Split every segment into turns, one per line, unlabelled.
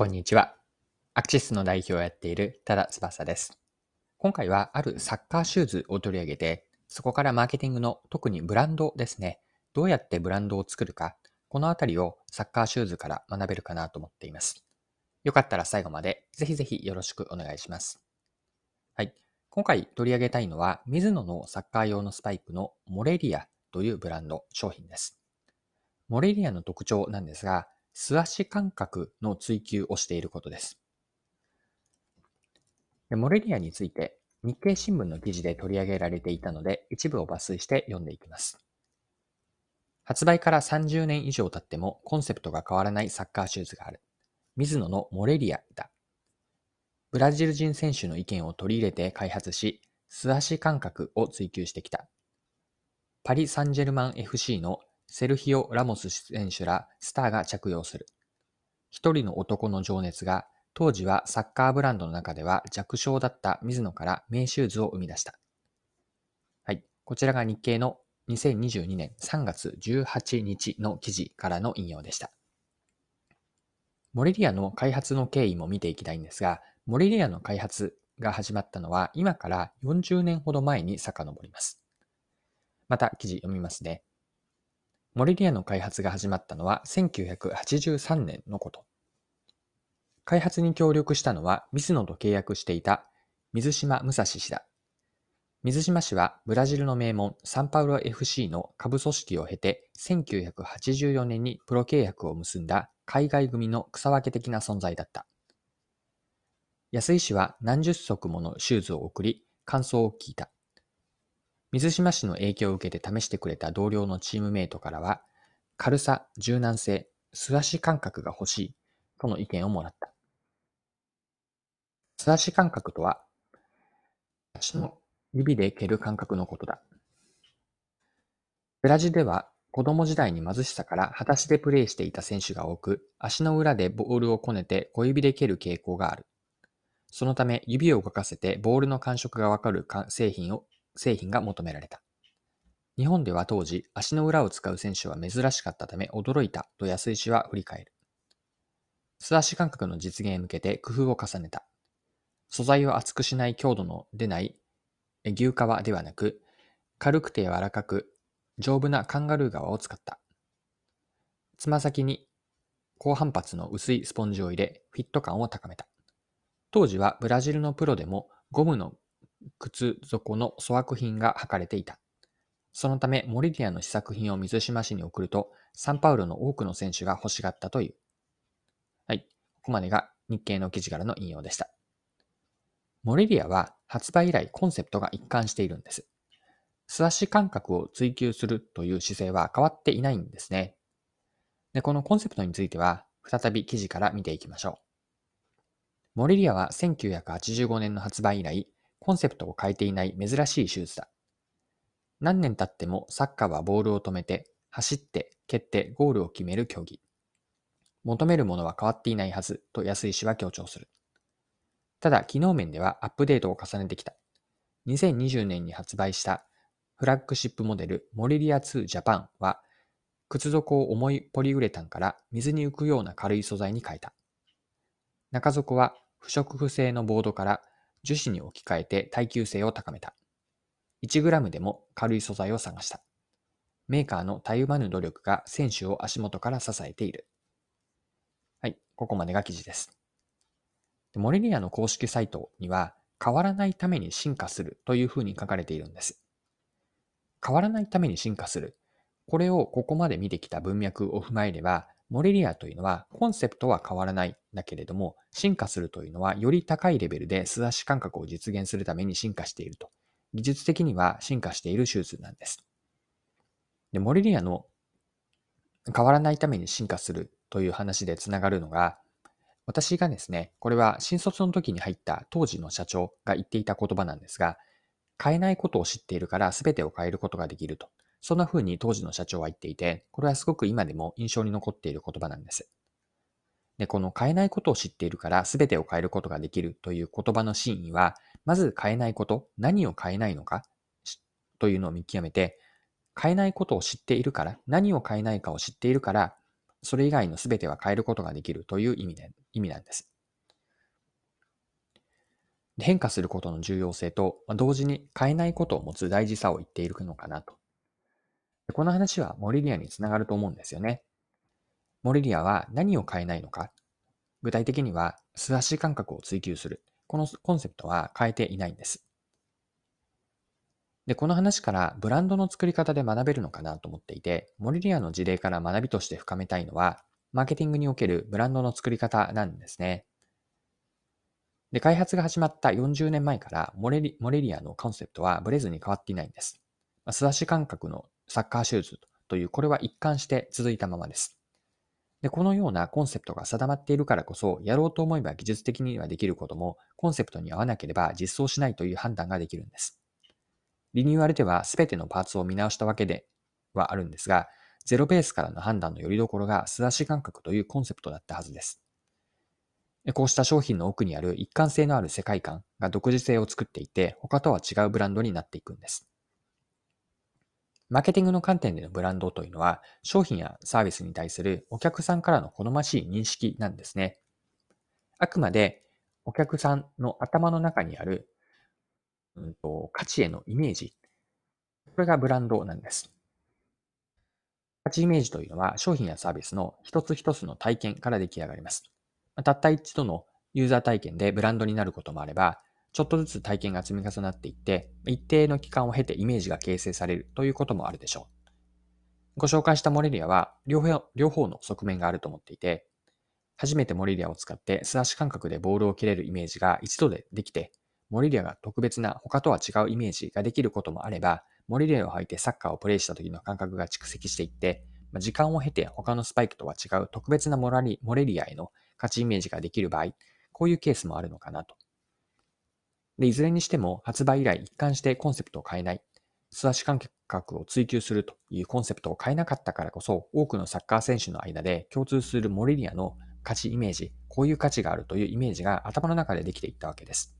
こんにちは。アクシスの代表をやっている多田翼です。今回はあるサッカーシューズを取り上げて、そこからマーケティングの特にブランドですね。どうやってブランドを作るか、このあたりをサッカーシューズから学べるかなと思っています。よかったら最後までぜひぜひよろしくお願いします。はい。今回取り上げたいのは、ミズノのサッカー用のスパイクのモレリアというブランド商品です。モレリアの特徴なんですが、素足感覚の追求をしていることです。モレリアについて日経新聞の記事で取り上げられていたので一部を抜粋して読んでいきます。発売から30年以上経ってもコンセプトが変わらないサッカーシューズがある。水野のモレリアだ。ブラジル人選手の意見を取り入れて開発し、素足感覚を追求してきた。パリ・サンジェルマン FC のセルヒオ・ラモス選手らスターが着用する。一人の男の情熱が当時はサッカーブランドの中では弱小だった水野から名シューズを生み出した。はい。こちらが日経の2022年3月18日の記事からの引用でした。モレリアの開発の経緯も見ていきたいんですが、モレリアの開発が始まったのは今から40年ほど前に遡ります。また記事読みますね。モレリアの開発が始まったのは1983年のこと。開発に協力したのは水野と契約していた水島武蔵氏だ。水島氏はブラジルの名門サンパウロ FC の下部組織を経て1984年にプロ契約を結んだ海外組の草分け的な存在だった。安井氏は何十足ものシューズを送り感想を聞いた。水島氏の影響を受けて試してくれた同僚のチームメイトからは、軽さ、柔軟性、素足感覚が欲しいとの意見をもらった。素足感覚とは、足の指で蹴る感覚のことだ。ブラジルでは子供時代に貧しさから裸足でプレーしていた選手が多く、足の裏でボールをこねて小指で蹴る傾向がある。そのため指を動かせてボールの感触がわかる製品を製品が求められた。日本では当時、足の裏を使う選手は珍しかったため驚いたと安井氏は振り返る。素足感覚の実現へ向けて工夫を重ねた。素材を厚くしない強度の出ない牛革ではなく、軽くて柔らかく丈夫なカンガルー革を使った。つま先に高反発の薄いスポンジを入れ、フィット感を高めた。当時はブラジルのプロでもゴムの靴底の粗悪品が履かれていた。そのため、モリディアの試作品を水島市に送ると、サンパウロの多くの選手が欲しがったという。はい。ここまでが日経の記事からの引用でした。モリディアは発売以来コンセプトが一貫しているんです。素足感覚を追求するという姿勢は変わっていないんですね。で、このコンセプトについては、再び記事から見ていきましょう。モリリアは1985年の発売以来、コンセプトを変えていない珍しいシューズだ。何年経ってもサッカーはボールを止めて、走って、蹴ってゴールを決める競技。求めるものは変わっていないはずと安井氏は強調する。ただ、機能面ではアップデートを重ねてきた。2020年に発売したフラッグシップモデルモリリア2ジャパンは、靴底を重いポリウレタンから水に浮くような軽い素材に変えた。中底は不織布製のボードから樹脂に置き換えて耐久性を高めた。1g でも軽い素材を探した。メーカーのたゆまぬ努力が選手を足元から支えている。はい、ここまでが記事です。モレリアの公式サイトには、変わらないために進化するというふうに書かれているんです。変わらないために進化する。これをここまで見てきた文脈を踏まえれば、モレリアというのはコンセプトは変わらないだけれども、進化するというのはより高いレベルで素足感覚を実現するために進化していると。技術的には進化している手術なんです。で、モレリアの変わらないために進化するという話でつながるのが、私がですね、これは新卒の時に入った当時の社長が言っていた言葉なんですが、変えないことを知っているから全てを変えることができると。そんな風に当時の社長は言っていて、これはすごく今でも印象に残っている言葉なんです。で、この変えないことを知っているから全てを変えることができるという言葉の真意は、まず変えないこと、何を変えないのかというのを見極めて、変えないことを知っているから、何を変えないかを知っているから、それ以外の全ては変えることができるという意味で意味なんです。変化することの重要性と、同時に変えないことを持つ大事さを言っているのかなと。この話はモリリアにつながると思うんですよね。モリリアは何を変えないのか。具体的には素足感覚を追求する。このコンセプトは変えていないんです。で、この話からブランドの作り方で学べるのかなと思っていて、モリリアの事例から学びとして深めたいのは、マーケティングにおけるブランドの作り方なんですね。で、開発が始まった40年前からモレリモレリアのコンセプトはブレずに変わっていないんです。素足感覚のサッカーシューズという、これは一貫して続いたままです。で、このようなコンセプトが定まっているからこそ、やろうと思えば技術的にはできることも、コンセプトに合わなければ実装しないという判断ができるんです。リニューアルでは全てのパーツを見直したわけではあるんですが、ゼロベースからの判断のよりどころが素足感覚というコンセプトだったはずです。こうした商品の奥にある一貫性のある世界観が独自性を作っていて、他とは違うブランドになっていくんです。マーケティングの観点でのブランドというのは、商品やサービスに対するお客さんからの好ましい認識なんですね。あくまでお客さんの頭の中にある、うんと、価値へのイメージ。これがブランドなんです。価値イメージというのは商品やサービスの一つ一つの体験から出来上がります。たった一度のユーザー体験でブランドになることもあれば、ちょっとずつ体験が積み重なっていって、一定の期間を経てイメージが形成されるということもあるでしょう。ご紹介したモレリアは両方両方の側面があると思っていて、初めてモレリアを使って素足感覚でボールを蹴れるイメージが一度でできて、モレリアが特別な他とは違うイメージができることもあれば、モレリアを履いてサッカーをプレイした時の感覚が蓄積していって、時間を経て他のスパイクとは違う特別なモラリモレリアへの価値イメージができる場合、こういうケースもあるのかなと。で、いずれにしても発売以来一貫してコンセプトを変えない、素足感覚を追求するというコンセプトを変えなかったからこそ、多くのサッカー選手の間で共通するモレリアの価値イメージ、こういう価値があるというイメージが頭の中でできていったわけです。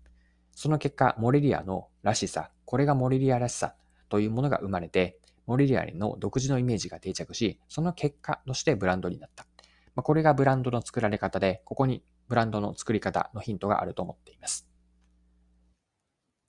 その結果、モレリアのらしさ、これがモレリアらしさというものが生まれて、モレリアの独自のイメージが定着し、その結果としてブランドになった。まあ、これがブランドの作られ方で、ここにブランドの作り方のヒントがあると思っています。